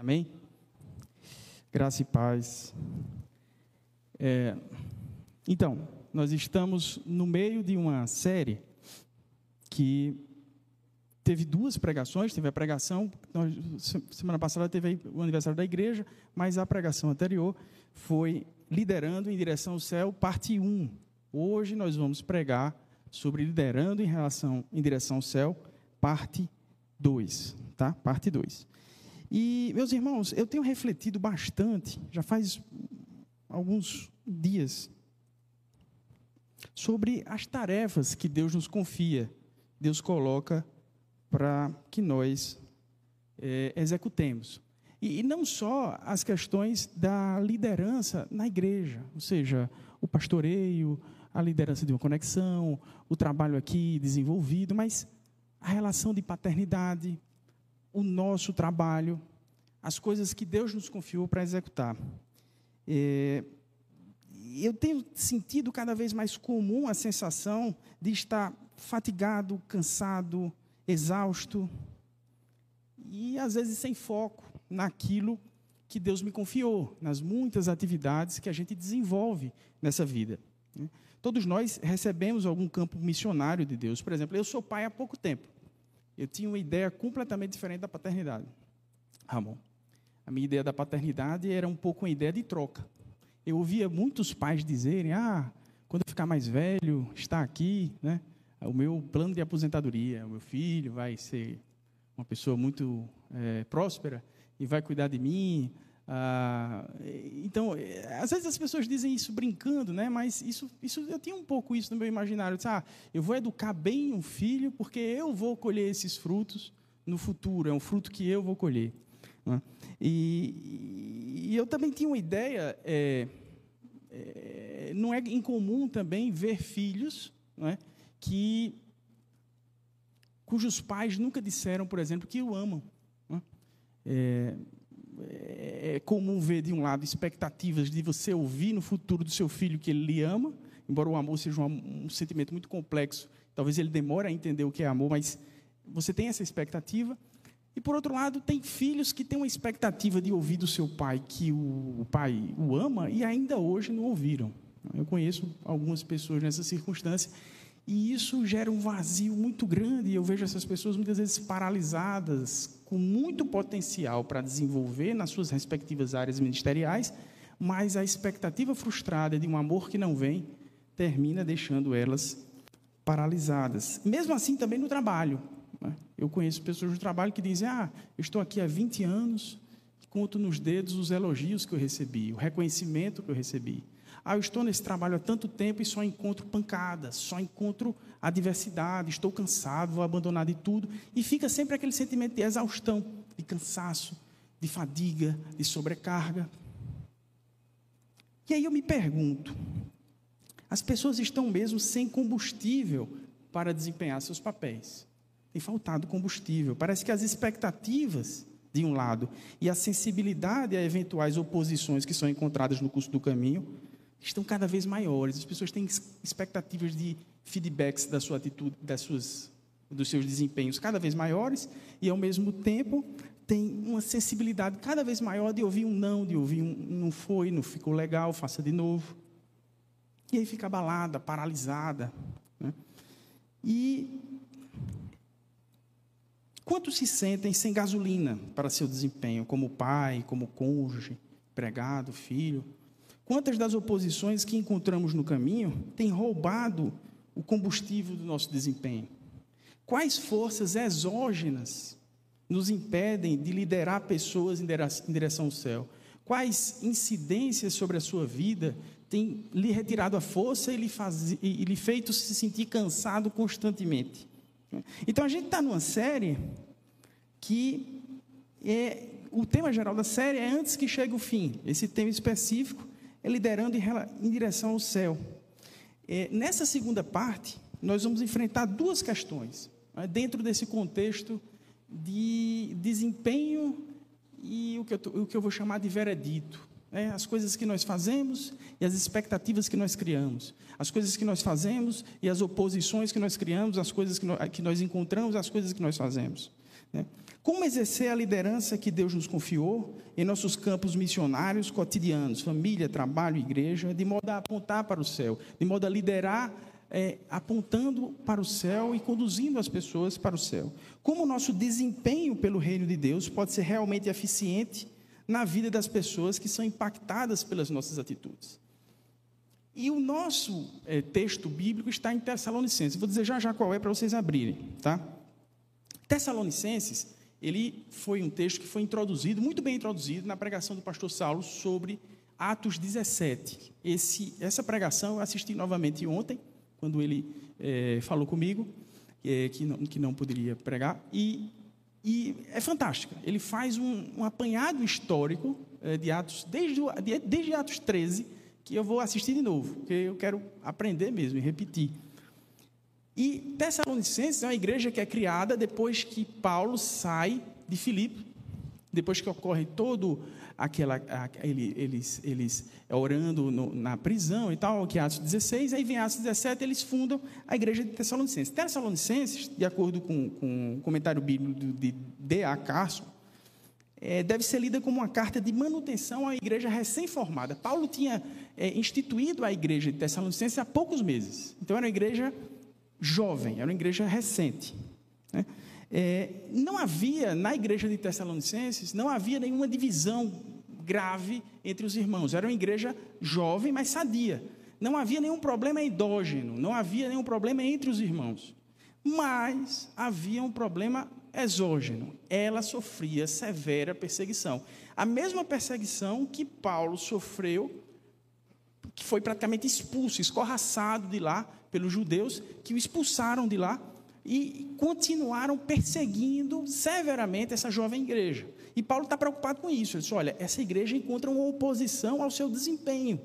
Amém? Graça e paz. É, então, nós estamos no meio de uma série que teve duas pregações, teve a pregação, nós, semana passada teve o aniversário da igreja, mas a pregação anterior foi Liderando em Direção ao Céu, parte 1. Hoje nós vamos pregar sobre Liderando em relação em direção ao céu, parte 2, tá? Parte 2. E, meus irmãos, eu tenho refletido bastante, já faz alguns dias, sobre as tarefas que Deus nos confia, Deus coloca para que nós é, executemos. E, e não só as questões da liderança na igreja, ou seja, o pastoreio, a liderança de uma conexão, o trabalho aqui desenvolvido, mas a relação de paternidade, o nosso trabalho, as coisas que Deus nos confiou para executar. É, eu tenho sentido cada vez mais comum a sensação de estar fatigado, cansado, exausto e às vezes sem foco naquilo que Deus me confiou, nas muitas atividades que a gente desenvolve nessa vida. Né? Todos nós recebemos algum campo missionário de Deus. Por exemplo, eu sou pai há pouco tempo. Eu tinha uma ideia completamente diferente da paternidade. Ramon. A minha ideia da paternidade era um pouco uma ideia de troca. Eu ouvia muitos pais dizerem: ah, quando eu ficar mais velho, está aqui, né? O meu plano de aposentadoria, o meu filho vai ser uma pessoa muito é, próspera e vai cuidar de mim. Ah, então, às vezes as pessoas dizem isso brincando, né? Mas isso, isso eu tinha um pouco isso no meu imaginário. Eu disse, ah, eu vou educar bem um filho porque eu vou colher esses frutos no futuro. É um fruto que eu vou colher. Né? E, e, eu também tinha uma ideia. É, é, não é incomum também ver filhos, não é, que cujos pais nunca disseram, por exemplo, que o amam. É, é comum ver, de um lado, expectativas de você ouvir no futuro do seu filho que ele lhe ama, embora o amor seja um, um sentimento muito complexo, talvez ele demore a entender o que é amor, mas você tem essa expectativa. E, por outro lado, tem filhos que têm uma expectativa de ouvir do seu pai que o, o pai o ama e ainda hoje não ouviram. Eu conheço algumas pessoas nessa circunstância e isso gera um vazio muito grande. Eu vejo essas pessoas muitas vezes paralisadas, com muito potencial para desenvolver nas suas respectivas áreas ministeriais, mas a expectativa frustrada de um amor que não vem termina deixando elas paralisadas. Mesmo assim, também no trabalho. Né? Eu conheço pessoas no trabalho que dizem: Ah, estou aqui há 20 anos, conto nos dedos os elogios que eu recebi, o reconhecimento que eu recebi. Ah, eu estou nesse trabalho há tanto tempo e só encontro pancadas, só encontro adversidade, estou cansado, vou abandonar de tudo. E fica sempre aquele sentimento de exaustão, de cansaço, de fadiga, de sobrecarga. E aí eu me pergunto: as pessoas estão mesmo sem combustível para desempenhar seus papéis? Tem faltado combustível. Parece que as expectativas, de um lado, e a sensibilidade a eventuais oposições que são encontradas no curso do caminho, estão cada vez maiores. As pessoas têm expectativas de feedbacks da sua atitude, das suas, dos seus desempenhos cada vez maiores e, ao mesmo tempo, tem uma sensibilidade cada vez maior de ouvir um não, de ouvir um não foi, não ficou legal, faça de novo. E aí fica abalada, paralisada. Né? E quantos se sentem sem gasolina para seu desempenho, como pai, como cônjuge, empregado, filho? Quantas das oposições que encontramos no caminho têm roubado o combustível do nosso desempenho? Quais forças exógenas nos impedem de liderar pessoas em direção ao céu? Quais incidências sobre a sua vida têm lhe retirado a força e lhe, faz, e lhe feito se sentir cansado constantemente? Então a gente está numa série que é, o tema geral da série é antes que chegue o fim. Esse tema específico é liderando em, direção ao céu. É, nessa segunda parte, nós vamos enfrentar duas questões, né, dentro desse contexto de desempenho e o que eu, o que eu vou chamar de veredito. Né, as coisas que nós fazemos e as expectativas que nós criamos. As coisas que nós fazemos e as oposições que nós criamos, as coisas que nós, que nós encontramos, as coisas que nós fazemos. Né? Como exercer a liderança que Deus nos confiou em nossos campos missionários cotidianos, família, trabalho, igreja, de modo a apontar para o céu, de modo a liderar é, apontando para o céu e conduzindo as pessoas para o céu. Como o nosso desempenho pelo reino de Deus pode ser realmente eficiente na vida das pessoas que são impactadas pelas nossas atitudes. E o nosso é, texto bíblico está em Tessalonicenses. Vou dizer já já qual é para vocês abrirem, tá? Tessalonicenses, ele foi um texto que foi introduzido, muito bem introduzido, na pregação do pastor Saulo sobre Atos 17. Esse, essa pregação eu assisti novamente ontem, quando ele é, falou comigo, é, que, não, que não poderia pregar, e e é fantástica. Ele faz um, um apanhado histórico é, de Atos, desde, de, desde Atos 13, que eu vou assistir de novo, porque eu quero aprender mesmo e repetir. E Tessalonicenses é uma igreja que é criada depois que Paulo sai de Filipe, depois que ocorre todo aquela, ele, eles, eles orando no, na prisão e tal, que é Atos 16, aí vem Atos 17, eles fundam a igreja de Tessalonicenses. Tessalonicenses, de acordo com, com o comentário bíblico de D.A. Carson, é, deve ser lida como uma carta de manutenção à igreja recém-formada. Paulo tinha é, instituído a igreja de Tessalonicenses há poucos meses. Então, era uma igreja jovem, era uma igreja recente. Né? É, não havia, na igreja de Tessalonicenses, não havia nenhuma divisão grave entre os irmãos. Era uma igreja jovem, mas sadia. Não havia nenhum problema endógeno, não havia nenhum problema entre os irmãos. Mas havia um problema exógeno. Ela sofria severa perseguição. A mesma perseguição que Paulo sofreu, que foi praticamente expulso, escorraçado de lá pelos judeus, que o expulsaram de lá e continuaram perseguindo severamente essa jovem igreja. E Paulo está preocupado com isso. Ele disse: olha, essa igreja encontra uma oposição ao seu desempenho.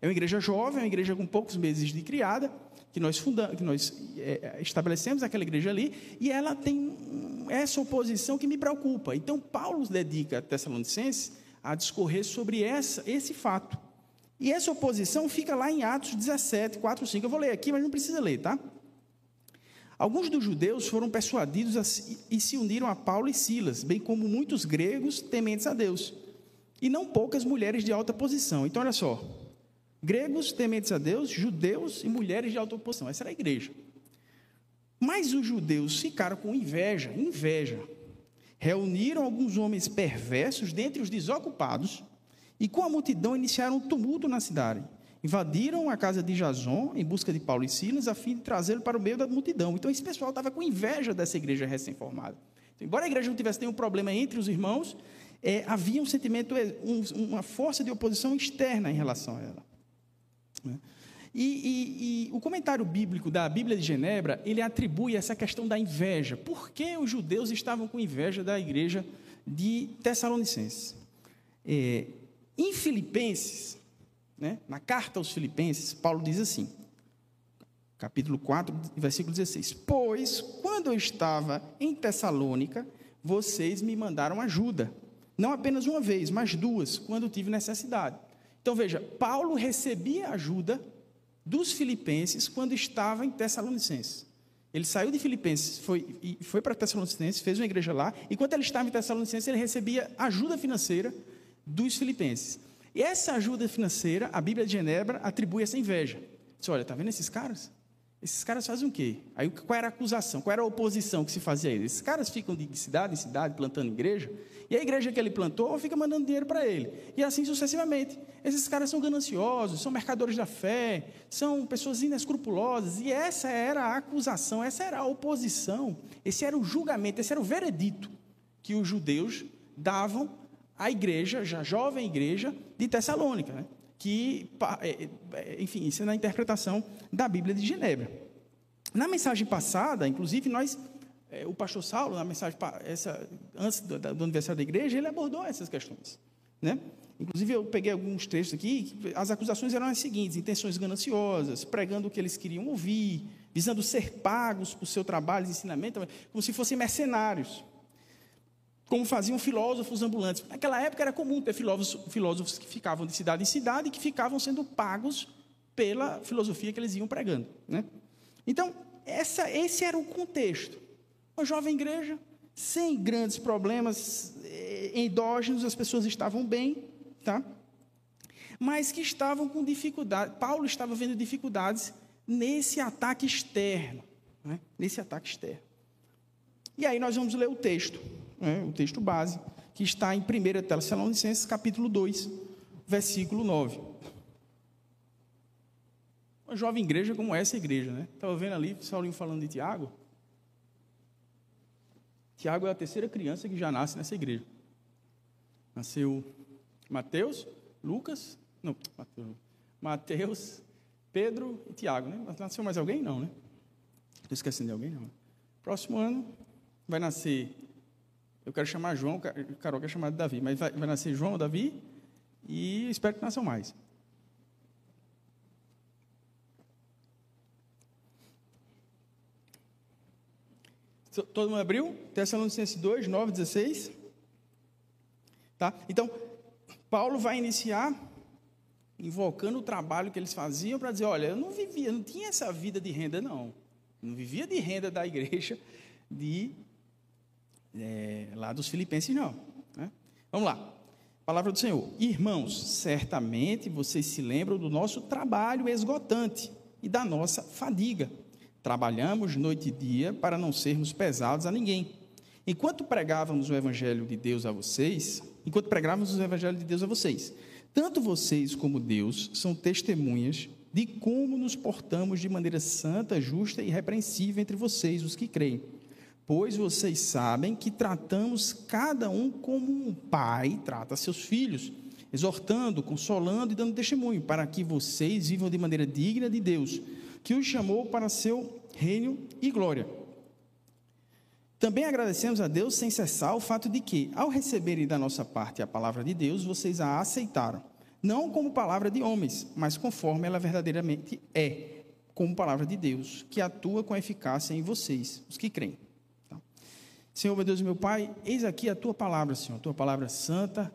É uma igreja jovem, é uma igreja com poucos meses de criada, que nós fundamos, que nós é, estabelecemos aquela igreja ali, e ela tem essa oposição que me preocupa. Então, Paulo dedica a Tessalonicenses a discorrer sobre essa, esse fato. E essa oposição fica lá em Atos 17, 4, 5. Eu vou ler aqui, mas não precisa ler, tá? Alguns dos judeus foram persuadidos a, e se uniram a Paulo e Silas, bem como muitos gregos tementes a Deus, e não poucas mulheres de alta posição. Então, olha só: gregos tementes a Deus, judeus e mulheres de alta posição. Essa era a igreja. Mas os judeus ficaram com inveja, inveja. Reuniram alguns homens perversos dentre os desocupados e com a multidão iniciaram um tumulto na cidade invadiram a casa de Jason em busca de Paulo e Silas, a fim de trazê-lo para o meio da multidão. Então, esse pessoal estava com inveja dessa igreja recém-formada. Então, embora a igreja não tivesse nenhum problema entre os irmãos, é, havia um sentimento, um, uma força de oposição externa em relação a ela. Né? E, e, e, o comentário bíblico da Bíblia de Genebra, ele atribui essa questão da inveja. Por que os judeus estavam com inveja da igreja de Tessalonicenses? É, em Filipenses, né? Na carta aos Filipenses, Paulo diz assim, capítulo 4, versículo 16: Pois, quando eu estava em Tessalônica, vocês me mandaram ajuda, não apenas uma vez, mas duas, quando tive necessidade. Então veja, Paulo recebia ajuda dos filipenses quando estava em Tessalonicenses. Ele saiu de Filipenses, foi, foi para Tessalonicenses, fez uma igreja lá, e quando ele estava em Tessalonicenses, ele recebia ajuda financeira dos filipenses. E essa ajuda financeira, a Bíblia de Genebra atribui essa inveja. Diz, olha, está vendo esses caras? Esses caras fazem o quê? Aí qual era a acusação? Qual era a oposição que se fazia a eles? Esses caras ficam de cidade em cidade plantando igreja, e a igreja que ele plantou fica mandando dinheiro para ele. E assim sucessivamente. Esses caras são gananciosos, são mercadores da fé, são pessoas inescrupulosas, e essa era a acusação, essa era a oposição, esse era o julgamento, esse era o veredito que os judeus davam a igreja, já jovem igreja de Tessalônica, né? que, é, é, enfim, isso é na interpretação da Bíblia de Genebra. Na mensagem passada, inclusive, nós, é, o pastor Saulo, na mensagem, essa, antes do, do aniversário da igreja, ele abordou essas questões. Né? Inclusive, eu peguei alguns textos aqui, as acusações eram as seguintes: intenções gananciosas, pregando o que eles queriam ouvir, visando ser pagos por seu trabalho de ensinamento, como se fossem mercenários como faziam filósofos ambulantes. Naquela época era comum ter filósofos, filósofos que ficavam de cidade em cidade e que ficavam sendo pagos pela filosofia que eles iam pregando. Né? Então, essa, esse era o contexto. Uma jovem igreja, sem grandes problemas eh, endógenos, as pessoas estavam bem, tá? Mas que estavam com dificuldade. Paulo estava vendo dificuldades nesse ataque externo, né? nesse ataque externo. E aí nós vamos ler o texto, né? o texto base, que está em 1 Tessalonicenses, capítulo 2, versículo 9. Uma jovem igreja como essa igreja, né? Estava vendo ali, Saulinho falando de Tiago. Tiago é a terceira criança que já nasce nessa igreja. Nasceu Mateus, Lucas, não, Mateus, Mateus, Pedro e Tiago, né? Nasceu mais alguém? Não, né? Estou esquecendo de alguém? Não. Próximo ano vai nascer, eu quero chamar João, Carol quer chamar de Davi, mas vai, vai nascer João, Davi e espero que nasçam mais. Todo mundo abriu? Tessalonicenses 2, 9, 16. Tá? Então, Paulo vai iniciar invocando o trabalho que eles faziam para dizer: olha, eu não vivia, não tinha essa vida de renda, não. Não vivia de renda da igreja de é, lá dos filipenses, não. Né? Vamos lá. Palavra do Senhor. Irmãos, certamente vocês se lembram do nosso trabalho esgotante e da nossa fadiga Trabalhamos noite e dia para não sermos pesados a ninguém. Enquanto pregávamos o evangelho de Deus a vocês, enquanto pregávamos o evangelho de Deus a vocês, tanto vocês como Deus são testemunhas de como nos portamos de maneira santa, justa e irrepreensível entre vocês, os que creem. Pois vocês sabem que tratamos cada um como um pai trata seus filhos, exortando, consolando e dando testemunho, para que vocês vivam de maneira digna de Deus que os chamou para seu reino e glória. Também agradecemos a Deus sem cessar o fato de que, ao receberem da nossa parte a palavra de Deus, vocês a aceitaram, não como palavra de homens, mas conforme ela verdadeiramente é, como palavra de Deus, que atua com eficácia em vocês, os que creem. Senhor, meu Deus e meu Pai, eis aqui a tua palavra, Senhor, a tua palavra santa,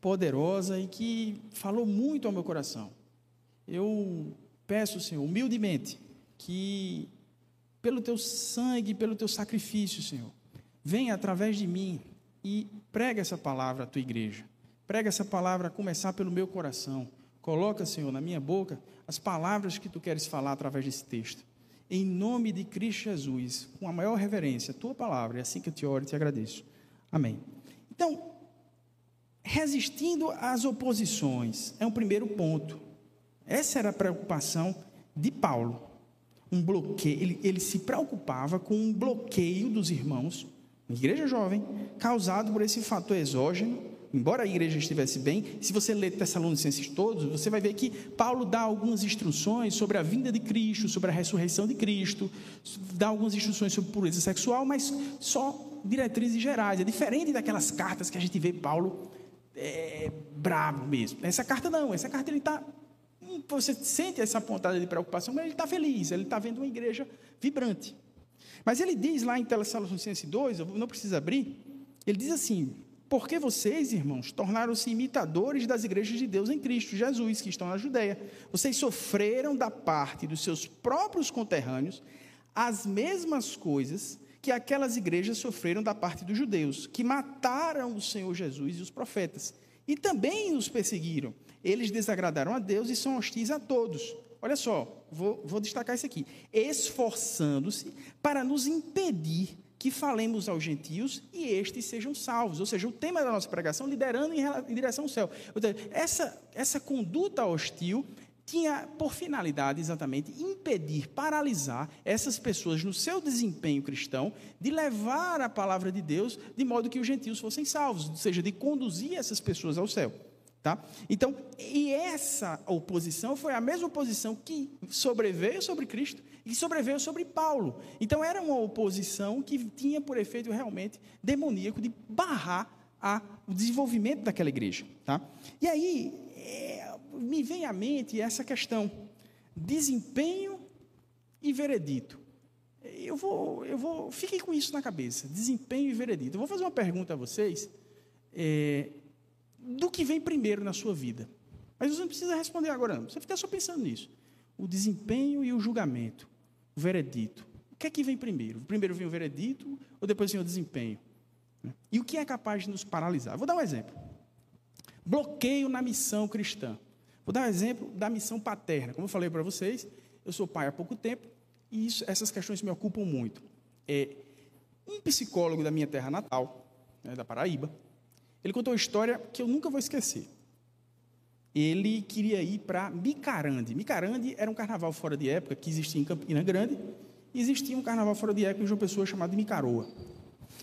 poderosa e que falou muito ao meu coração. Eu Peço, Senhor, humildemente, que pelo teu sangue, pelo teu sacrifício, Senhor, venha através de mim e prega essa palavra à tua igreja. Prega essa palavra a começar pelo meu coração. Coloca, Senhor, na minha boca as palavras que tu queres falar através desse texto. Em nome de Cristo Jesus, com a maior reverência, tua palavra, é assim que eu te oro e te agradeço. Amém. Então, resistindo às oposições, é um primeiro ponto. Essa era a preocupação de Paulo. Um bloqueio, ele, ele se preocupava com um bloqueio dos irmãos, igreja jovem, causado por esse fator exógeno. Embora a igreja estivesse bem, se você ler Tessalonicenses todos, você vai ver que Paulo dá algumas instruções sobre a vinda de Cristo, sobre a ressurreição de Cristo, dá algumas instruções sobre pureza sexual, mas só diretrizes gerais. É diferente daquelas cartas que a gente vê Paulo é, bravo mesmo. Essa carta não, essa carta ele está você sente essa pontada de preocupação, mas ele está feliz, ele está vendo uma igreja vibrante. Mas ele diz lá em Tessalonicenses 2, eu não preciso abrir, ele diz assim: Porque vocês, irmãos, tornaram-se imitadores das igrejas de Deus em Cristo Jesus, que estão na Judéia. Vocês sofreram da parte dos seus próprios conterrâneos as mesmas coisas que aquelas igrejas sofreram da parte dos judeus, que mataram o Senhor Jesus e os profetas, e também os perseguiram eles desagradaram a Deus e são hostis a todos. Olha só, vou, vou destacar isso aqui. Esforçando-se para nos impedir que falemos aos gentios e estes sejam salvos. Ou seja, o tema da nossa pregação liderando em, direção ao céu. Essa, essa conduta hostil tinha por finalidade exatamente impedir, paralisar essas pessoas no seu desempenho cristão de levar a palavra de Deus de modo que os gentios fossem salvos, ou seja, de conduzir essas pessoas ao céu. Tá? Então, e essa oposição foi a mesma oposição que sobreveio sobre Cristo e sobreveio sobre Paulo. Então, era uma oposição que tinha por efeito realmente demoníaco de barrar a, o desenvolvimento daquela igreja. Tá? E aí, é, me vem à mente essa questão: desempenho e veredito. Eu vou, eu vou, fiquem com isso na cabeça: desempenho e veredito. Eu vou fazer uma pergunta a vocês. É, do que vem primeiro na sua vida. Mas você não precisa responder agora, não. Você fica só pensando nisso. O desempenho e o julgamento, o veredito. O que é que vem primeiro? Primeiro vem o veredito ou depois vem o desempenho? E o que é capaz de nos paralisar? Vou dar um exemplo. Bloqueio na missão cristã. Vou dar um exemplo da missão paterna. Como eu falei para vocês, eu sou pai há pouco tempo e isso, essas questões me ocupam muito. É, um psicólogo da minha terra natal, né, da Paraíba, ele contou uma história que eu nunca vou esquecer. Ele queria ir para Micarande. Micarande era um carnaval fora de época que existia em Campina Grande. E existia um carnaval fora de época em João Pessoa chamado Micaroa.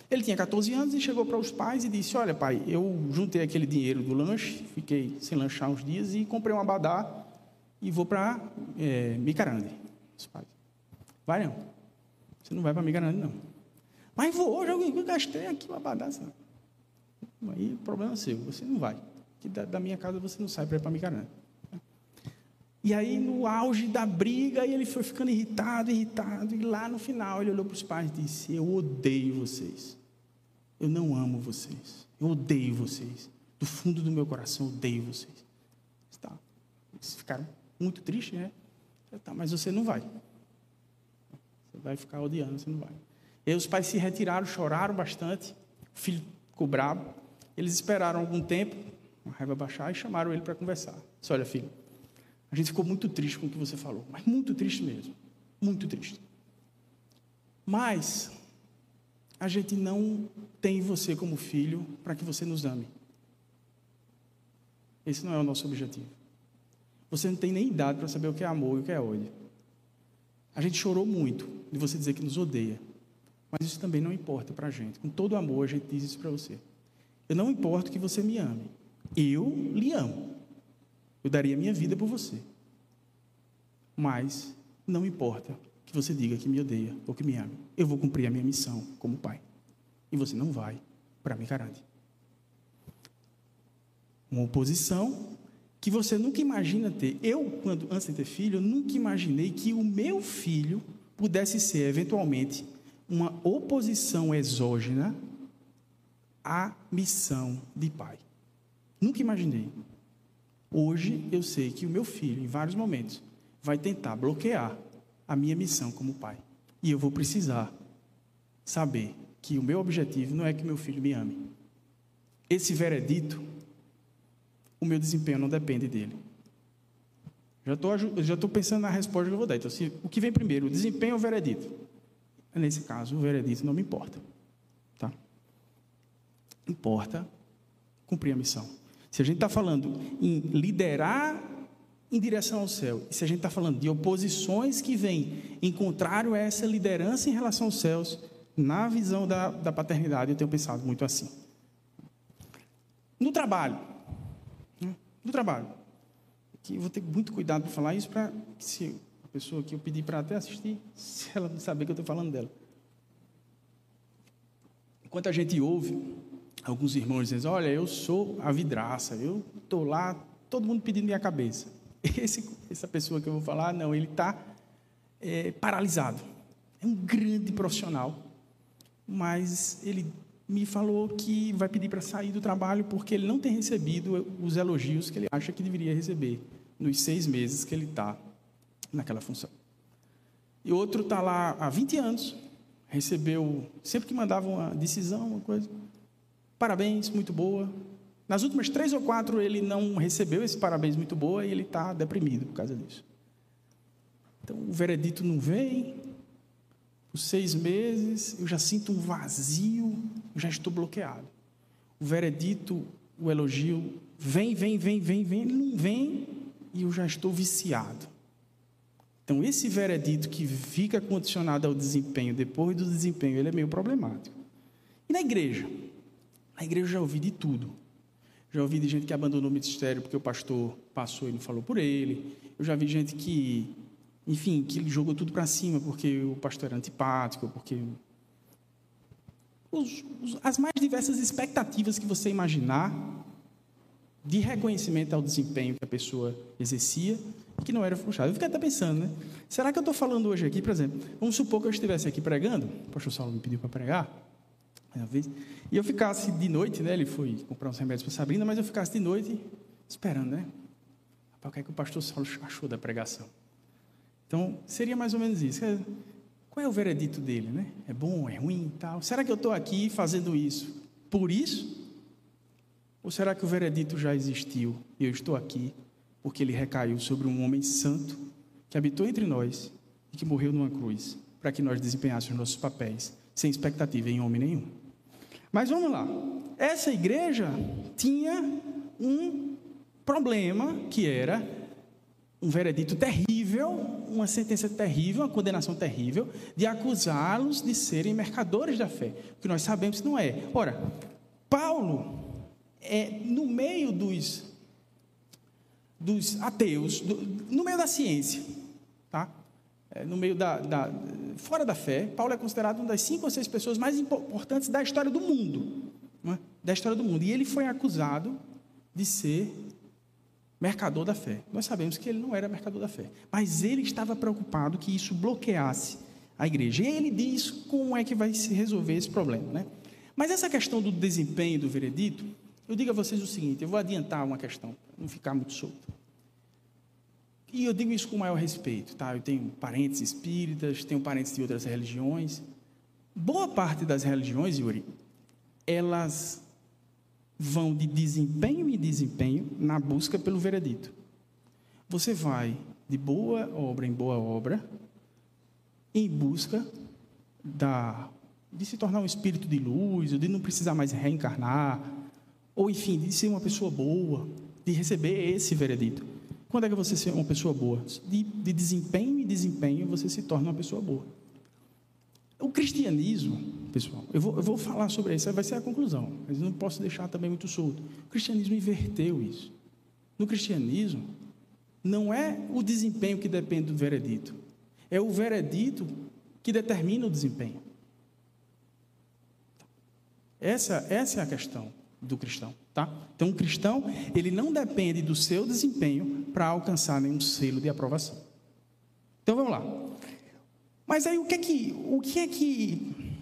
Ele tinha 14 anos e chegou para os pais e disse: Olha, pai, eu juntei aquele dinheiro do lanche, fiquei sem lanchar uns dias e comprei um abadá e vou para é, Micarande. Os pais: Vai não. Você não vai para Micarande, não. Mas vou, eu gastei aqui o abadá. Sabe? Aí problema é seu, você não vai. Que da, da minha casa você não sai para ir para Micarande. E aí, no auge da briga, ele foi ficando irritado, irritado. E lá no final, ele olhou para os pais e disse: Eu odeio vocês. Eu não amo vocês. Eu odeio vocês. Do fundo do meu coração, eu odeio vocês. Tá. Eles ficaram muito tristes, né? Tá, mas você não vai. Você vai ficar odiando, você não vai. E aí os pais se retiraram, choraram bastante. O filho ficou bravo. Eles esperaram algum tempo, a raiva baixar, e chamaram ele para conversar. Disse: Olha, filho a gente ficou muito triste com o que você falou, mas muito triste mesmo. Muito triste. Mas a gente não tem você como filho para que você nos ame. Esse não é o nosso objetivo. Você não tem nem idade para saber o que é amor e o que é ódio. A gente chorou muito de você dizer que nos odeia. Mas isso também não importa para a gente. Com todo amor, a gente diz isso para você. Eu não importo que você me ame. Eu lhe amo. Eu daria minha vida por você. Mas não importa que você diga que me odeia ou que me ame. Eu vou cumprir a minha missão como pai. E você não vai para Micarande. Uma oposição que você nunca imagina ter. Eu, quando antes de ter filho, nunca imaginei que o meu filho pudesse ser eventualmente uma oposição exógena à missão de pai. Nunca imaginei. Hoje eu sei que o meu filho, em vários momentos, vai tentar bloquear a minha missão como pai. E eu vou precisar saber que o meu objetivo não é que meu filho me ame. Esse veredito, o meu desempenho não depende dele. Já estou já pensando na resposta que eu vou dar. Então, se, o que vem primeiro, o desempenho ou o veredito? Nesse caso, o veredito não me importa. Tá? Importa cumprir a missão. Se a gente está falando em liderar em direção ao céu, e se a gente está falando de oposições que vêm em contrário a essa liderança em relação aos céus, na visão da, da paternidade, eu tenho pensado muito assim. No trabalho, né? no trabalho, que vou ter muito cuidado para falar isso, para se pessoa que eu pedi para até assistir, se ela não saber que eu estou falando dela. Enquanto a gente ouve alguns irmãos dizendo, olha, eu sou a vidraça, eu estou lá, todo mundo pedindo minha cabeça. Esse, essa pessoa que eu vou falar, não, ele está é, paralisado. É um grande profissional, mas ele me falou que vai pedir para sair do trabalho porque ele não tem recebido os elogios que ele acha que deveria receber nos seis meses que ele está naquela função. E outro está lá há 20 anos, recebeu, sempre que mandava uma decisão, uma coisa, parabéns, muito boa. Nas últimas três ou quatro ele não recebeu esse parabéns muito boa e ele está deprimido por causa disso. Então o veredito não vem, os seis meses eu já sinto um vazio, já estou bloqueado. O veredito, o elogio, vem, vem, vem, vem, vem, ele não vem e eu já estou viciado. Então, esse veredito que fica condicionado ao desempenho, depois do desempenho, ele é meio problemático. E na igreja? Na igreja eu já ouvi de tudo. Já ouvi de gente que abandonou o ministério porque o pastor passou e não falou por ele. Eu já vi gente que, enfim, que jogou tudo para cima porque o pastor era antipático, porque. Os, os, as mais diversas expectativas que você imaginar de reconhecimento ao desempenho que a pessoa exercia que não era frustrado. Eu fiquei até pensando, né? Será que eu estou falando hoje aqui, por exemplo, vamos supor que eu estivesse aqui pregando, o pastor Saulo me pediu para pregar, uma vez, e eu ficasse de noite, né? Ele foi comprar uns remédios para Sabrina, mas eu ficasse de noite esperando, né? Para o que, é que o pastor Saulo achou da pregação? Então, seria mais ou menos isso. Qual é o veredito dele, né? É bom, é ruim e tal? Será que eu estou aqui fazendo isso por isso? Ou será que o veredito já existiu e eu estou aqui porque ele recaiu sobre um homem santo que habitou entre nós e que morreu numa cruz para que nós desempenhássemos nossos papéis sem expectativa em homem nenhum? Mas vamos lá. Essa igreja tinha um problema que era um veredito terrível, uma sentença terrível, uma condenação terrível, de acusá-los de serem mercadores da fé, que nós sabemos que não é. Ora, Paulo é, no meio dos, dos ateus, do, no meio da ciência, tá? É, no meio da, da, fora da fé, Paulo é considerado uma das cinco ou seis pessoas mais importantes da história do mundo, é? da história do mundo. E ele foi acusado de ser mercador da fé. Nós sabemos que ele não era mercador da fé, mas ele estava preocupado que isso bloqueasse a igreja. E ele diz como é que vai se resolver esse problema, né? Mas essa questão do desempenho do veredito eu digo a vocês o seguinte: eu vou adiantar uma questão, para não ficar muito solto. E eu digo isso com o maior respeito, tá? Eu tenho parentes espíritas, tenho parentes de outras religiões. Boa parte das religiões, Yuri, elas vão de desempenho em desempenho na busca pelo veredito. Você vai de boa obra em boa obra em busca da de se tornar um espírito de luz, de não precisar mais reencarnar, ou, enfim, de ser uma pessoa boa, de receber esse veredito. Quando é que você ser uma pessoa boa? De, de desempenho em desempenho, você se torna uma pessoa boa. O cristianismo, pessoal, eu vou, eu vou falar sobre isso, vai ser a conclusão, mas não posso deixar também muito solto. O cristianismo inverteu isso. No cristianismo, não é o desempenho que depende do veredito, é o veredito que determina o desempenho. Essa, essa é a questão do cristão, tá? Então, o cristão, ele não depende do seu desempenho para alcançar nenhum selo de aprovação. Então, vamos lá. Mas aí, o que é que, o que é que,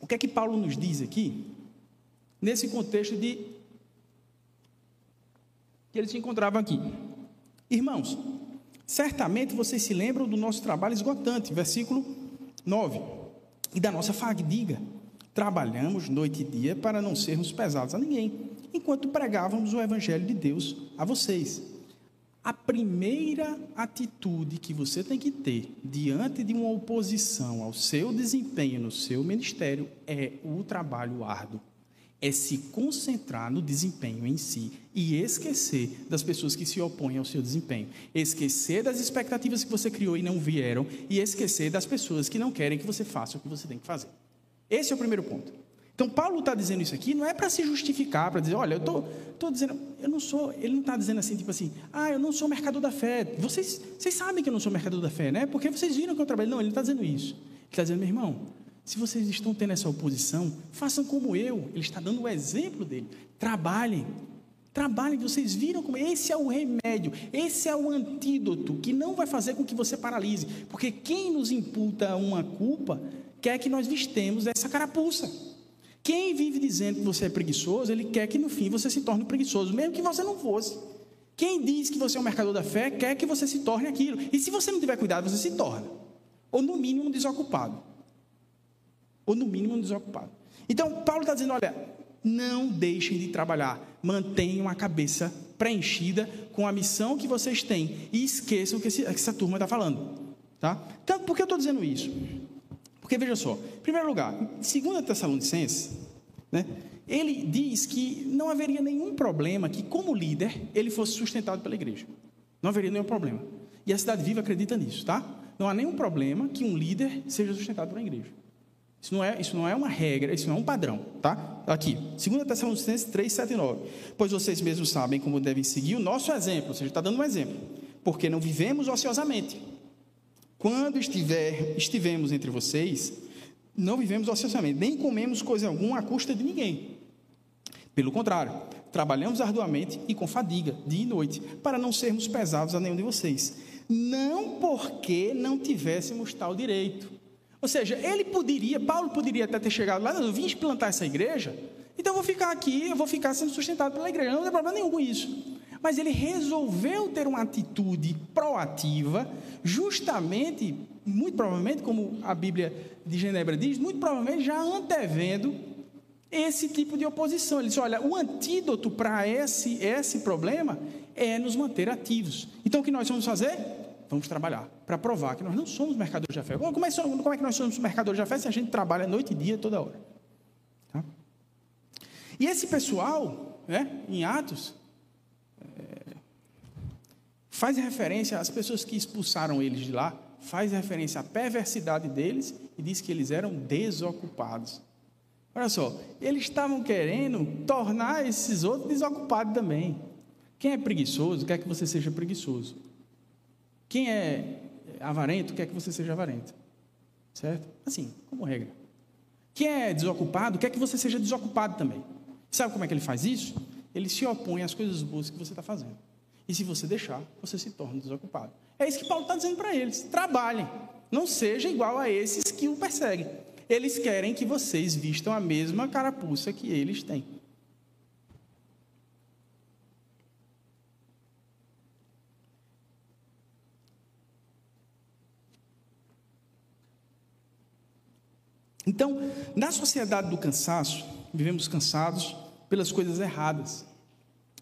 o que é que Paulo nos diz aqui, nesse contexto de que ele se encontrava aqui? Irmãos, certamente vocês se lembram do nosso trabalho esgotante, versículo 9, e da nossa fadiga Trabalhamos noite e dia para não sermos pesados a ninguém, enquanto pregávamos o Evangelho de Deus a vocês. A primeira atitude que você tem que ter diante de uma oposição ao seu desempenho no seu ministério é o trabalho árduo. É se concentrar no desempenho em si e esquecer das pessoas que se opõem ao seu desempenho. Esquecer das expectativas que você criou e não vieram e esquecer das pessoas que não querem que você faça o que você tem que fazer. Esse é o primeiro ponto. Então, Paulo está dizendo isso aqui, não é para se justificar, para dizer, olha, eu estou tô, tô dizendo, eu não sou, ele não está dizendo assim, tipo assim, ah, eu não sou mercador da fé. Vocês, vocês sabem que eu não sou mercador da fé, né? Porque vocês viram que eu trabalho. Não, ele não está dizendo isso. Ele está dizendo, meu irmão, se vocês estão tendo essa oposição, façam como eu. Ele está dando o exemplo dele. Trabalhem. Trabalhem, vocês viram como esse é o remédio, esse é o antídoto que não vai fazer com que você paralise, porque quem nos imputa uma culpa quer que nós vistemos essa carapuça. Quem vive dizendo que você é preguiçoso, ele quer que no fim você se torne preguiçoso, mesmo que você não fosse. Quem diz que você é um mercador da fé, quer que você se torne aquilo. E se você não tiver cuidado, você se torna. Ou no mínimo um desocupado. Ou no mínimo um desocupado. Então, Paulo está dizendo: olha, não deixem de trabalhar. Mantenham a cabeça preenchida com a missão que vocês têm. E esqueçam o que essa turma está falando. Tá? Então, por que eu estou dizendo isso? Porque veja só, em primeiro lugar, segundo Tessalonicenses, né, ele diz que não haveria nenhum problema que, como líder, ele fosse sustentado pela igreja. Não haveria nenhum problema. E a Cidade Viva acredita nisso, tá? Não há nenhum problema que um líder seja sustentado pela igreja. Isso não é, isso não é uma regra, isso não é um padrão, tá? Aqui, 2 Tessalonicenses 3, 7 e 9. Pois vocês mesmos sabem como devem seguir o nosso exemplo, ou seja, está dando um exemplo. Porque não vivemos ociosamente quando estiver, estivemos entre vocês, não vivemos ociosamente, nem comemos coisa alguma à custa de ninguém. Pelo contrário, trabalhamos arduamente e com fadiga, dia e noite, para não sermos pesados a nenhum de vocês. Não porque não tivéssemos tal direito. Ou seja, ele poderia, Paulo poderia até ter chegado lá, eu vim plantar essa igreja, então eu vou ficar aqui, eu vou ficar sendo sustentado pela igreja, não tem problema nenhum com isso mas ele resolveu ter uma atitude proativa, justamente, muito provavelmente, como a Bíblia de Genebra diz, muito provavelmente já antevendo esse tipo de oposição. Ele diz: olha, o antídoto para esse, esse problema é nos manter ativos. Então, o que nós vamos fazer? Vamos trabalhar para provar que nós não somos mercadores de fé. Como é, como é que nós somos mercadores de fé se a gente trabalha noite e dia toda hora? Tá? E esse pessoal, né, em Atos, faz referência às pessoas que expulsaram eles de lá, faz referência à perversidade deles e diz que eles eram desocupados. Olha só, eles estavam querendo tornar esses outros desocupados também. Quem é preguiçoso quer que você seja preguiçoso. Quem é avarento quer que você seja avarento. Certo? Assim, como regra. Quem é desocupado quer que você seja desocupado também. Sabe como é que ele faz isso? Ele se opõe às coisas boas que você está fazendo. E se você deixar, você se torna desocupado. É isso que Paulo está dizendo para eles: trabalhem. Não seja igual a esses que o perseguem eles querem que vocês vistam a mesma carapuça que eles têm. Então, na sociedade do cansaço, vivemos cansados pelas coisas erradas.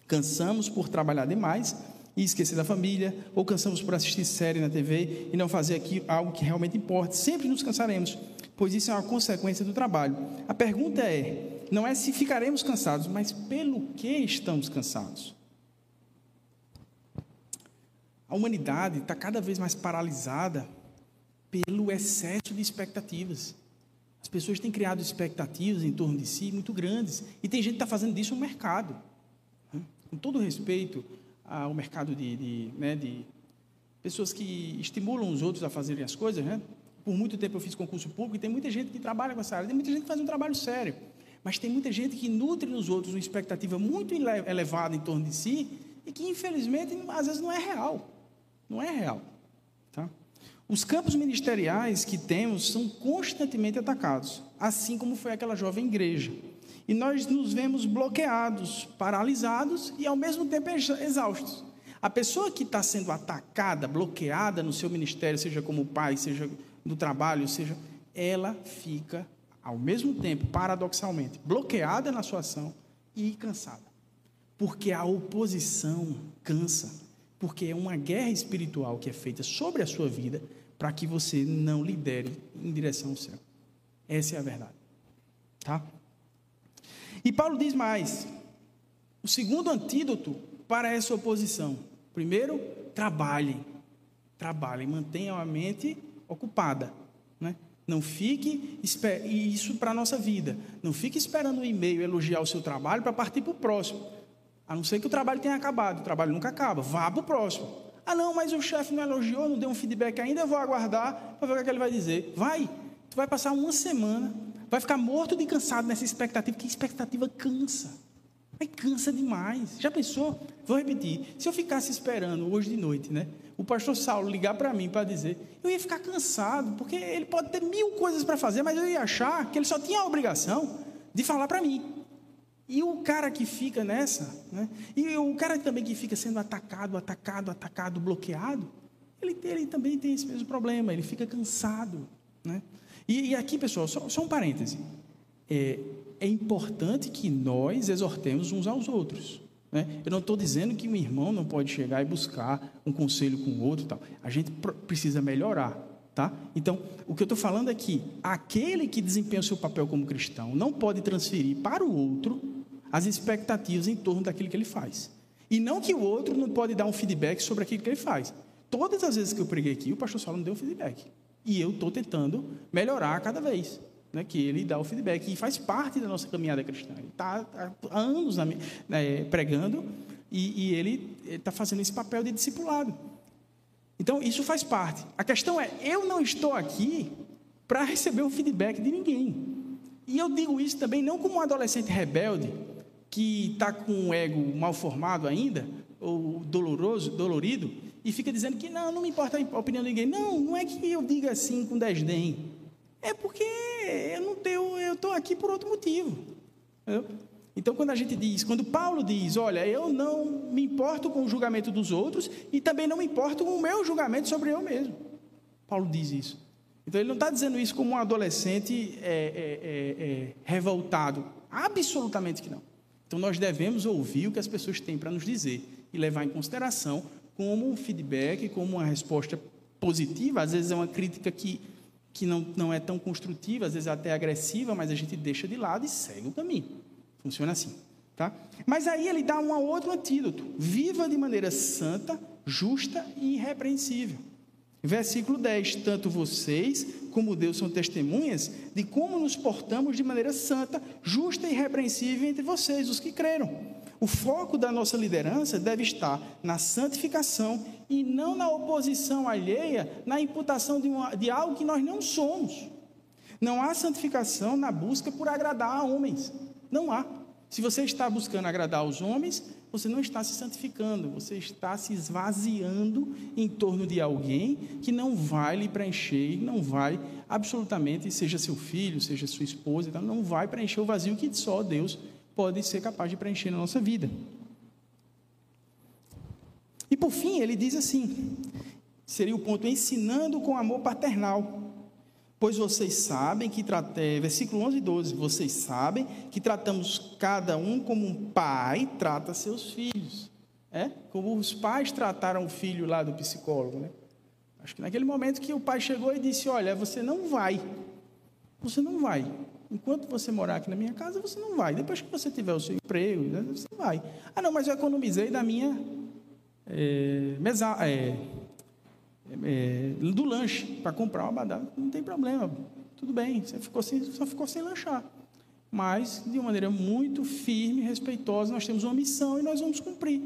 Cansamos por trabalhar demais e esquecer da família, ou cansamos por assistir série na TV e não fazer aqui algo que realmente importa. Sempre nos cansaremos pois isso é uma consequência do trabalho. A pergunta é: não é se ficaremos cansados, mas pelo que estamos cansados? A humanidade está cada vez mais paralisada pelo excesso de expectativas. As pessoas têm criado expectativas em torno de si muito grandes. E tem gente que está fazendo disso um mercado. Com todo respeito ao mercado de, de, né, de pessoas que estimulam os outros a fazerem as coisas, né? Por muito tempo eu fiz concurso público e tem muita gente que trabalha com essa área, tem muita gente que faz um trabalho sério. Mas tem muita gente que nutre nos outros uma expectativa muito elevada em torno de si e que, infelizmente, às vezes não é real. Não é real. Tá? Os campos ministeriais que temos são constantemente atacados, assim como foi aquela jovem igreja. E nós nos vemos bloqueados, paralisados e, ao mesmo tempo, exaustos. A pessoa que está sendo atacada, bloqueada no seu ministério, seja como pai, seja do trabalho, seja, ela fica, ao mesmo tempo, paradoxalmente, bloqueada na sua ação e cansada. Porque a oposição cansa, porque é uma guerra espiritual que é feita sobre a sua vida para que você não lidere em direção ao céu. Essa é a verdade. Tá? E Paulo diz mais: o segundo antídoto para essa oposição. Primeiro, trabalhem. Trabalhem, mantenham a mente ocupada. Né? Não fique, e isso para a nossa vida, não fique esperando um e-mail elogiar o seu trabalho para partir para o próximo. A não ser que o trabalho tenha acabado, o trabalho nunca acaba, vá para o próximo. Ah, não, mas o chefe não elogiou, não deu um feedback ainda, eu vou aguardar para ver o que, é que ele vai dizer. Vai, tu vai passar uma semana, vai ficar morto de cansado nessa expectativa, que expectativa cansa. Aí cansa demais. Já pensou? Vou repetir. Se eu ficasse esperando hoje de noite, né? o pastor Saulo ligar para mim para dizer, eu ia ficar cansado, porque ele pode ter mil coisas para fazer, mas eu ia achar que ele só tinha a obrigação de falar para mim. E o cara que fica nessa, né? e o cara também que fica sendo atacado, atacado, atacado, bloqueado, ele, ele também tem esse mesmo problema, ele fica cansado. Né? E, e aqui, pessoal, só, só um parêntese. É, é importante que nós exortemos uns aos outros. Né? Eu não estou dizendo que um irmão não pode chegar e buscar um conselho com o outro. Tal. A gente precisa melhorar. Tá? Então, o que eu estou falando é que aquele que desempenha o seu papel como cristão não pode transferir para o outro as expectativas em torno daquilo que ele faz. E não que o outro não pode dar um feedback sobre aquilo que ele faz. Todas as vezes que eu preguei aqui, o pastor Saulo me deu um feedback. E eu estou tentando melhorar cada vez né, que ele dá o feedback, e faz parte da nossa caminhada cristã. Ele está há anos né, pregando e, e ele está fazendo esse papel de discipulado. Então, isso faz parte. A questão é: eu não estou aqui para receber o feedback de ninguém. E eu digo isso também não como um adolescente rebelde que está com o ego mal formado ainda, ou doloroso, dolorido, e fica dizendo que não, não me importa a opinião de ninguém. Não, não é que eu diga assim com desdém. É porque eu não tenho, eu estou aqui por outro motivo. Entendeu? Então, quando a gente diz, quando Paulo diz, olha, eu não me importo com o julgamento dos outros e também não me importo com o meu julgamento sobre eu mesmo. Paulo diz isso. Então, ele não está dizendo isso como um adolescente é, é, é, é revoltado. Absolutamente que não. Então nós devemos ouvir o que as pessoas têm para nos dizer e levar em consideração como um feedback, como uma resposta positiva. Às vezes é uma crítica que, que não, não é tão construtiva, às vezes é até agressiva, mas a gente deixa de lado e segue o caminho. Funciona assim. Tá? Mas aí ele dá um outro antídoto: viva de maneira santa, justa e irrepreensível. Versículo 10: Tanto vocês como Deus são testemunhas de como nos portamos de maneira santa, justa e irrepreensível entre vocês, os que creram. O foco da nossa liderança deve estar na santificação e não na oposição alheia, na imputação de, uma, de algo que nós não somos. Não há santificação na busca por agradar a homens. Não há. Se você está buscando agradar os homens, você não está se santificando, você está se esvaziando em torno de alguém que não vai lhe preencher, não vai absolutamente, seja seu filho, seja sua esposa, então não vai preencher o vazio que só Deus pode ser capaz de preencher na nossa vida. E por fim, ele diz assim: seria o ponto ensinando com amor paternal. Pois vocês sabem que tratei, versículo 11 e 12, vocês sabem que tratamos cada um como um pai trata seus filhos. É? Como os pais trataram o filho lá do psicólogo, né? Acho que naquele momento que o pai chegou e disse: Olha, você não vai. Você não vai. Enquanto você morar aqui na minha casa, você não vai. Depois que você tiver o seu emprego, né, você vai. Ah, não, mas eu economizei da minha é, mesa, é, é, do lanche para comprar uma badada, não tem problema, tudo bem, você ficou sem, só ficou sem lanchar. Mas, de uma maneira muito firme, respeitosa, nós temos uma missão e nós vamos cumprir.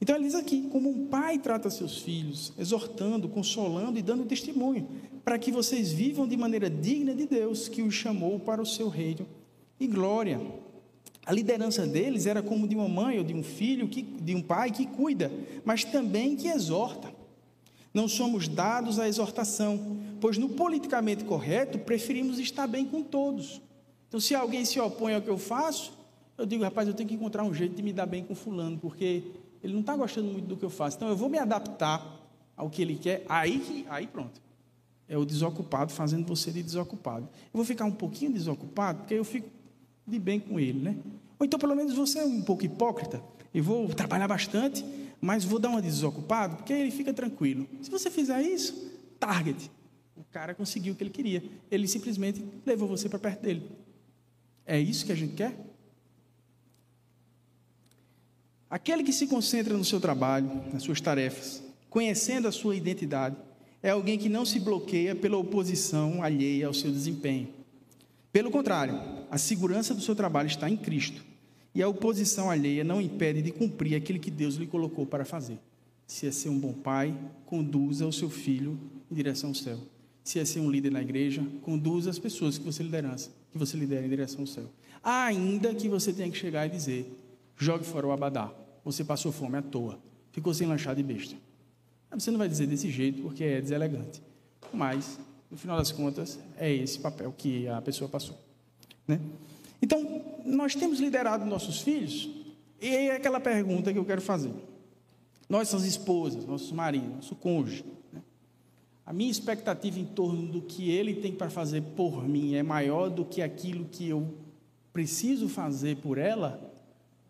Então ele diz aqui: como um pai trata seus filhos, exortando, consolando e dando testemunho, para que vocês vivam de maneira digna de Deus, que os chamou para o seu reino e glória. A liderança deles era como de uma mãe ou de um filho, que, de um pai que cuida, mas também que exorta. Não somos dados à exortação, pois no politicamente correto preferimos estar bem com todos. Então, se alguém se opõe ao que eu faço, eu digo, rapaz, eu tenho que encontrar um jeito de me dar bem com fulano, porque ele não está gostando muito do que eu faço. Então, eu vou me adaptar ao que ele quer. Aí, aí pronto. É o desocupado fazendo você de desocupado. Eu vou ficar um pouquinho desocupado, porque eu fico de bem com ele, né? Ou então, pelo menos, você é um pouco hipócrita e vou trabalhar bastante, mas vou dar uma desocupado, porque ele fica tranquilo. Se você fizer isso, target. O cara conseguiu o que ele queria. Ele simplesmente levou você para perto dele. É isso que a gente quer? Aquele que se concentra no seu trabalho, nas suas tarefas, conhecendo a sua identidade, é alguém que não se bloqueia pela oposição alheia ao seu desempenho. Pelo contrário, a segurança do seu trabalho está em Cristo. E a oposição alheia não impede de cumprir aquilo que Deus lhe colocou para fazer. Se é ser um bom pai, conduza o seu filho em direção ao céu. Se é ser um líder na igreja, conduza as pessoas que você liderança, que você lidera em direção ao céu. Ainda que você tenha que chegar e dizer: jogue fora o abadá. Você passou fome à toa. Ficou sem lanchar de besta. Você não vai dizer desse jeito porque é deselegante. Mas no final das contas, é esse papel que a pessoa passou. Né? Então, nós temos liderado nossos filhos, e é aquela pergunta que eu quero fazer. Nossas esposas, nossos maridos, nosso cônjuge. Né? A minha expectativa em torno do que ele tem para fazer por mim é maior do que aquilo que eu preciso fazer por ela?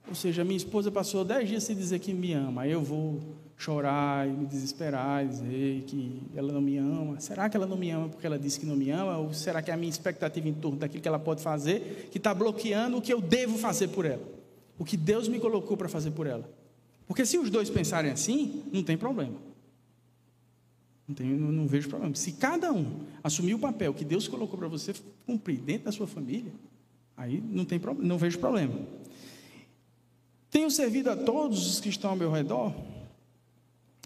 Ou seja, minha esposa passou dez dias sem dizer que me ama, eu vou chorar e me desesperar, e dizer que ela não me ama. Será que ela não me ama porque ela disse que não me ama? Ou será que é a minha expectativa em torno daquilo que ela pode fazer que está bloqueando o que eu devo fazer por ela? O que Deus me colocou para fazer por ela? Porque se os dois pensarem assim, não tem problema. Não, tem, não, não vejo problema. Se cada um assumir o papel que Deus colocou para você cumprir dentro da sua família, aí não tem problema, não vejo problema. Tenho servido a todos os que estão ao meu redor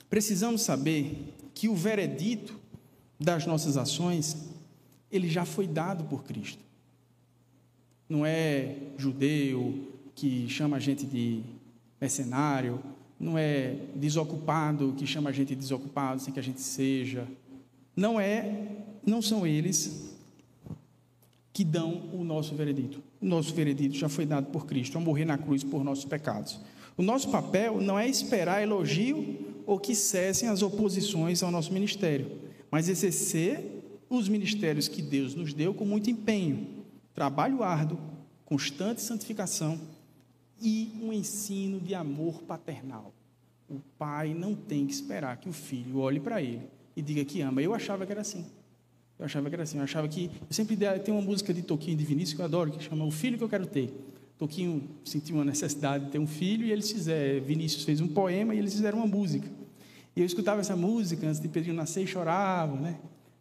Precisamos saber que o veredito das nossas ações, ele já foi dado por Cristo. Não é judeu que chama a gente de mercenário, não é desocupado que chama a gente de desocupado sem que a gente seja. Não é, não são eles que dão o nosso veredito. O nosso veredito já foi dado por Cristo, ao morrer na cruz por nossos pecados. O nosso papel não é esperar elogio ou que cessem as oposições ao nosso ministério, mas exercer os ministérios que Deus nos deu com muito empenho. trabalho árduo, constante santificação e um ensino de amor paternal. O pai não tem que esperar que o filho olhe para ele e diga que ama. Eu achava que era assim. Eu achava que era assim. Eu achava que. Eu sempre tem uma música de Toquinho de Vinícius que eu adoro, que chama O Filho que Eu Quero Ter. Toquinho sentiu uma necessidade de ter um filho e eles fizeram. Vinícius fez um poema e eles fizeram uma música. E eu escutava essa música antes de Pedrinho nascer e chorava, né?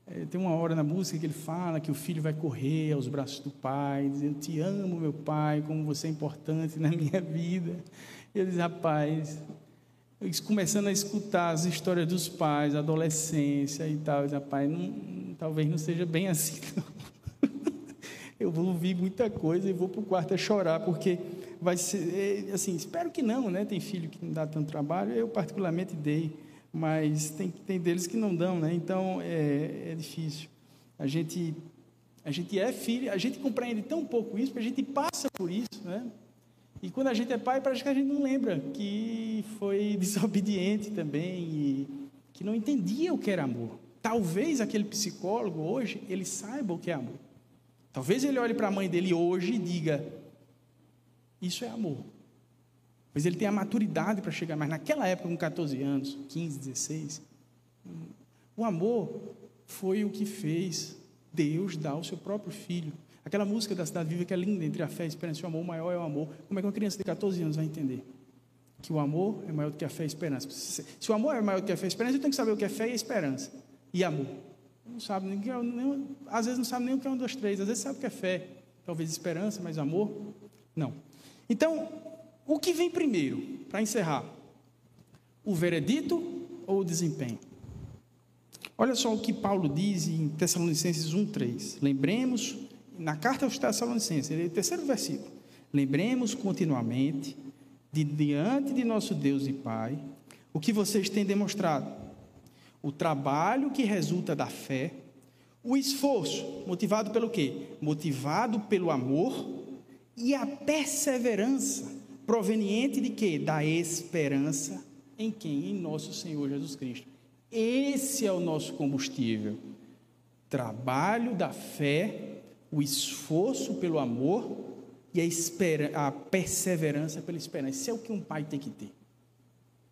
É, tem uma hora na música que ele fala que o filho vai correr aos braços do pai, dizendo: Te amo, meu pai, como você é importante na minha vida. E eu disse: Rapaz, começando a escutar as histórias dos pais, adolescência e tal, eu disse, rapaz, não, talvez não seja bem assim. Não. Eu vou ouvir muita coisa e vou para o quarto a chorar, porque vai ser, é, assim, espero que não, né? Tem filho que não dá tanto trabalho, eu particularmente dei mas tem, tem deles que não dão, né? Então é, é difícil. A gente, a gente é filho, a gente compreende tão pouco isso, a gente passa por isso, né? E quando a gente é pai, parece que a gente não lembra que foi desobediente também e que não entendia o que era amor. Talvez aquele psicólogo hoje ele saiba o que é amor. Talvez ele olhe para a mãe dele hoje e diga: Isso é amor. Mas ele tem a maturidade para chegar. Mas naquela época, com 14 anos, 15, 16, o amor foi o que fez Deus dar o seu próprio filho. Aquela música da Cidade Viva que é linda, entre a fé e a esperança, o amor maior é o amor. Como é que uma criança de 14 anos vai entender? Que o amor é maior do que a fé e a esperança. Se o amor é maior do que a fé e a esperança, eu tenho que saber o que é fé e esperança. E amor. Não sabe nem, nem, às vezes não sabe nem o que é um, dois, três. Às vezes sabe o que é fé. Talvez esperança, mas amor, não. Então, o que vem primeiro, para encerrar? O veredito ou o desempenho? Olha só o que Paulo diz em Tessalonicenses 1,3. Lembremos, na carta aos Tessalonicenses, é o terceiro versículo. Lembremos continuamente, de diante de nosso Deus e Pai, o que vocês têm demonstrado. O trabalho que resulta da fé, o esforço, motivado pelo quê? Motivado pelo amor e a perseverança proveniente de quê? Da esperança em quem? Em nosso Senhor Jesus Cristo. Esse é o nosso combustível. Trabalho da fé, o esforço pelo amor e a, a perseverança pela esperança. Isso é o que um pai tem que ter.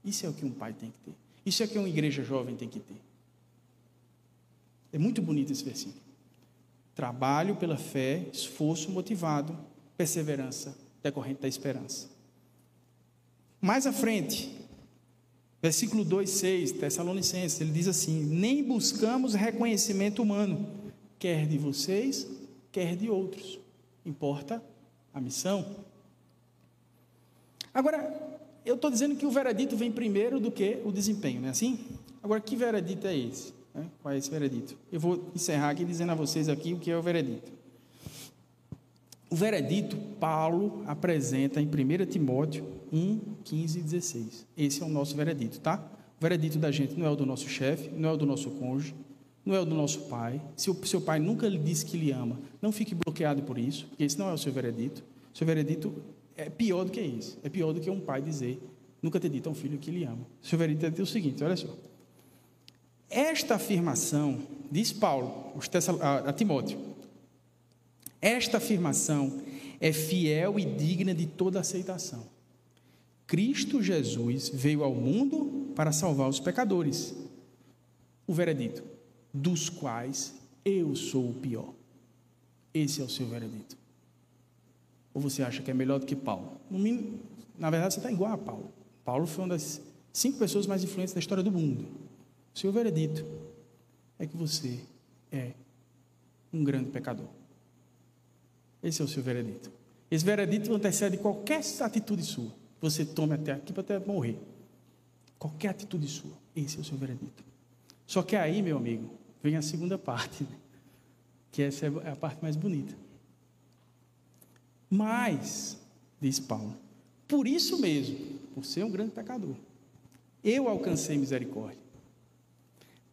Isso é o que um pai tem que ter. Isso é que uma igreja jovem tem que ter. É muito bonito esse versículo. Trabalho pela fé, esforço motivado, perseverança decorrente da esperança. Mais à frente, versículo 2, 6, Tessalonicenses, ele diz assim: Nem buscamos reconhecimento humano, quer de vocês, quer de outros. Importa a missão. Agora, eu estou dizendo que o veredito vem primeiro do que o desempenho, não é assim? Agora, que veredito é esse? Qual é esse veredito? Eu vou encerrar aqui dizendo a vocês aqui o que é o veredito. O veredito, Paulo apresenta em 1 Timóteo 1, 15 e 16. Esse é o nosso veredito, tá? O veredito da gente não é o do nosso chefe, não é o do nosso cônjuge, não é o do nosso pai. Se o seu pai nunca lhe disse que lhe ama, não fique bloqueado por isso, porque esse não é o seu veredito. O seu veredito é pior do que isso. É pior do que um pai dizer, nunca ter dito a um filho que lhe ama. O seu veredito é dizer o seguinte: olha só. Esta afirmação, diz Paulo a Timóteo, esta afirmação é fiel e digna de toda aceitação. Cristo Jesus veio ao mundo para salvar os pecadores. O veredito, dos quais eu sou o pior. Esse é o seu veredito. Ou você acha que é melhor do que Paulo? Na verdade, você está igual a Paulo. Paulo foi uma das cinco pessoas mais influentes da história do mundo. O seu veredito é que você é um grande pecador. Esse é o seu veredito. Esse veredito antecede qualquer atitude sua. Você tome até aqui para até morrer. Qualquer atitude sua. Esse é o seu veredito. Só que aí, meu amigo, vem a segunda parte, né? que essa é a parte mais bonita. Mas, diz Paulo, por isso mesmo, por ser um grande pecador, eu alcancei misericórdia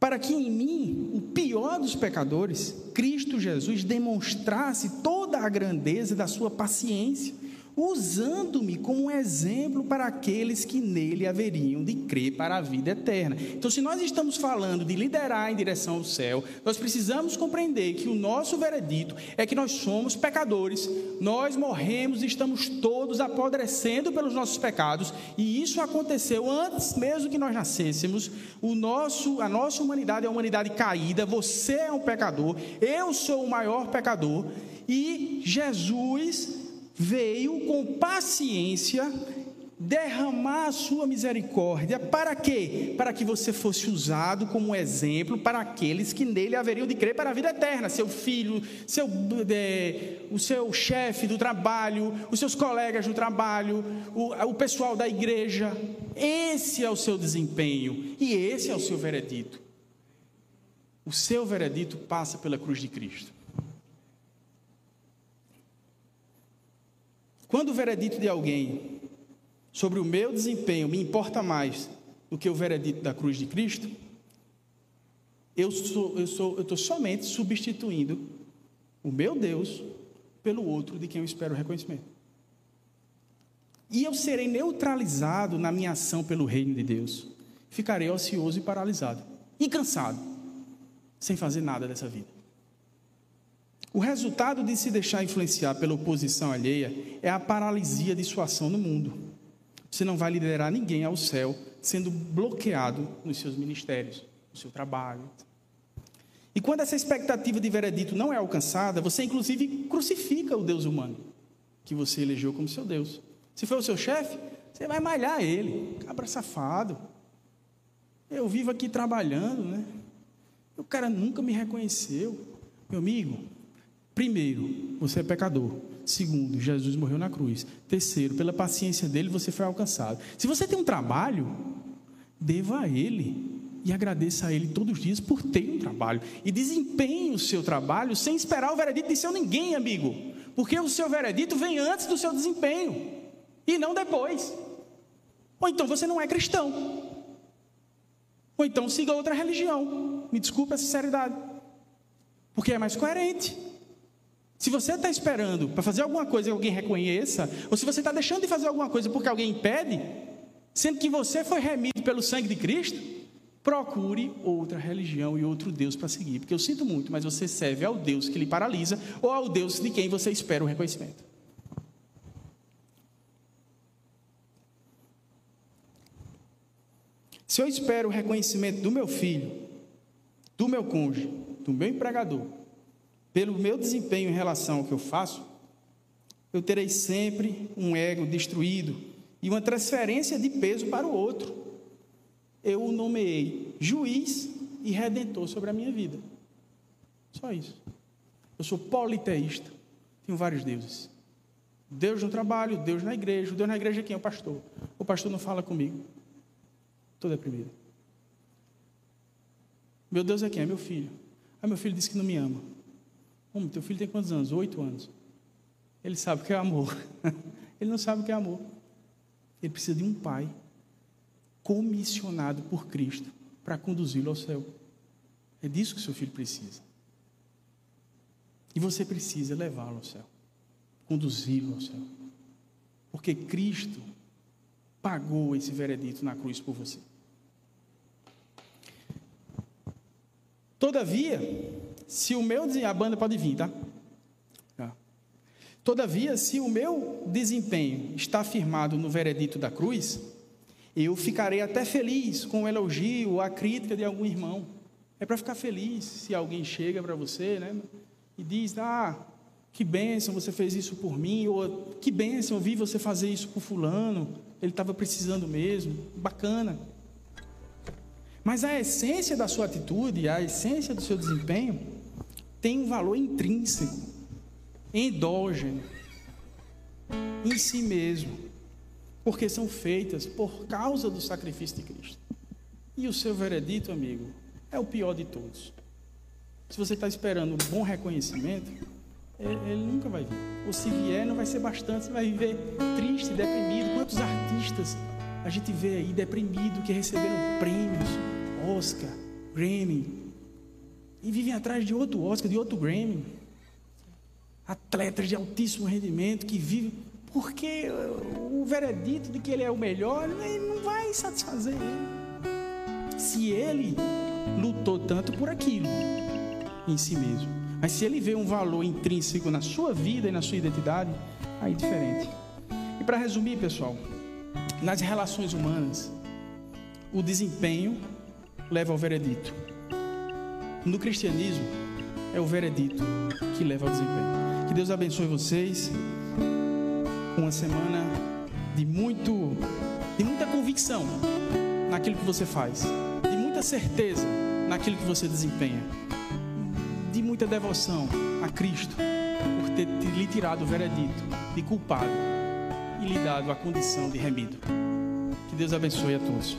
para que em mim, o pior dos pecadores, Cristo Jesus demonstrasse toda a grandeza da sua paciência, usando-me como um exemplo para aqueles que nele haveriam de crer para a vida eterna. Então, se nós estamos falando de liderar em direção ao céu, nós precisamos compreender que o nosso veredito é que nós somos pecadores, nós morremos e estamos todos apodrecendo pelos nossos pecados, e isso aconteceu antes mesmo que nós nascêssemos. O nosso, a nossa humanidade é uma humanidade caída, você é um pecador, eu sou o maior pecador, e Jesus veio com paciência derramar a sua misericórdia. Para quê? Para que você fosse usado como exemplo para aqueles que nele haveriam de crer para a vida eterna. Seu filho, seu, é, o seu chefe do trabalho, os seus colegas do trabalho, o, o pessoal da igreja. Esse é o seu desempenho e esse é o seu veredito. O seu veredito passa pela cruz de Cristo. Quando o veredito de alguém sobre o meu desempenho me importa mais do que o veredito da cruz de Cristo, eu sou, eu sou, estou somente substituindo o meu Deus pelo outro de quem eu espero reconhecimento. E eu serei neutralizado na minha ação pelo reino de Deus. Ficarei ocioso e paralisado e cansado, sem fazer nada dessa vida. O resultado de se deixar influenciar pela oposição alheia é a paralisia de sua ação no mundo. Você não vai liderar ninguém ao céu sendo bloqueado nos seus ministérios, no seu trabalho. E quando essa expectativa de veredito não é alcançada, você inclusive crucifica o Deus humano que você elegeu como seu Deus. Se for o seu chefe, você vai malhar ele, cabra safado. Eu vivo aqui trabalhando, né? O cara nunca me reconheceu. Meu amigo, Primeiro, você é pecador. Segundo, Jesus morreu na cruz. Terceiro, pela paciência dele você foi alcançado. Se você tem um trabalho, deva a ele e agradeça a ele todos os dias por ter um trabalho. E desempenhe o seu trabalho sem esperar o veredito de seu ninguém, amigo. Porque o seu veredito vem antes do seu desempenho e não depois. Ou então você não é cristão. Ou então siga outra religião. Me desculpe a sinceridade. Porque é mais coerente. Se você está esperando para fazer alguma coisa que alguém reconheça, ou se você está deixando de fazer alguma coisa porque alguém impede, sendo que você foi remido pelo sangue de Cristo, procure outra religião e outro Deus para seguir. Porque eu sinto muito, mas você serve ao Deus que lhe paralisa ou ao Deus de quem você espera o reconhecimento. Se eu espero o reconhecimento do meu filho, do meu cônjuge, do meu empregador, pelo meu desempenho em relação ao que eu faço, eu terei sempre um ego destruído e uma transferência de peso para o outro. Eu o nomeei juiz e redentor sobre a minha vida. Só isso. Eu sou politeísta. Tenho vários deuses. Deus no trabalho, Deus na igreja. Deus na igreja é quem? É o pastor. O pastor não fala comigo. Estou deprimido. Meu Deus é quem? É meu filho. Aí meu filho disse que não me ama. Como? Teu filho tem quantos anos? Oito anos. Ele sabe o que é amor. Ele não sabe o que é amor. Ele precisa de um pai comissionado por Cristo para conduzi-lo ao céu. É disso que seu filho precisa. E você precisa levá-lo ao céu, conduzi-lo ao céu. Porque Cristo pagou esse veredito na cruz por você. Todavia, se o meu a banda pode vir, tá? Todavia, se o meu desempenho está firmado no veredito da cruz, eu ficarei até feliz com o elogio a crítica de algum irmão. É para ficar feliz se alguém chega para você, né? E diz: "Ah, que bênção, você fez isso por mim", ou "Que bênção, eu vi você fazer isso por fulano, ele estava precisando mesmo". Bacana. Mas a essência da sua atitude, a essência do seu desempenho, tem um valor intrínseco, endógeno, em si mesmo, porque são feitas por causa do sacrifício de Cristo. E o seu veredito, amigo, é o pior de todos. Se você está esperando um bom reconhecimento, ele nunca vai vir. Ou se vier, não vai ser bastante, você vai viver triste, deprimido. Quantos artistas a gente vê aí deprimido que receberam prêmios, Oscar, Grammy, e vivem atrás de outro Oscar, de outro Grammy. Atletas de altíssimo rendimento que vivem Porque o veredito de que ele é o melhor, ele não vai satisfazer ele. Se ele lutou tanto por aquilo em si mesmo. Mas se ele vê um valor intrínseco na sua vida e na sua identidade, aí é diferente. E para resumir, pessoal, nas relações humanas, o desempenho leva ao veredito. No cristianismo, é o veredito que leva ao desempenho. Que Deus abençoe vocês. Uma semana de muito de muita convicção naquilo que você faz, de muita certeza naquilo que você desempenha, de muita devoção a Cristo por ter lhe tirado o veredito de culpado e lhe dado a condição de remido. Que Deus abençoe a todos.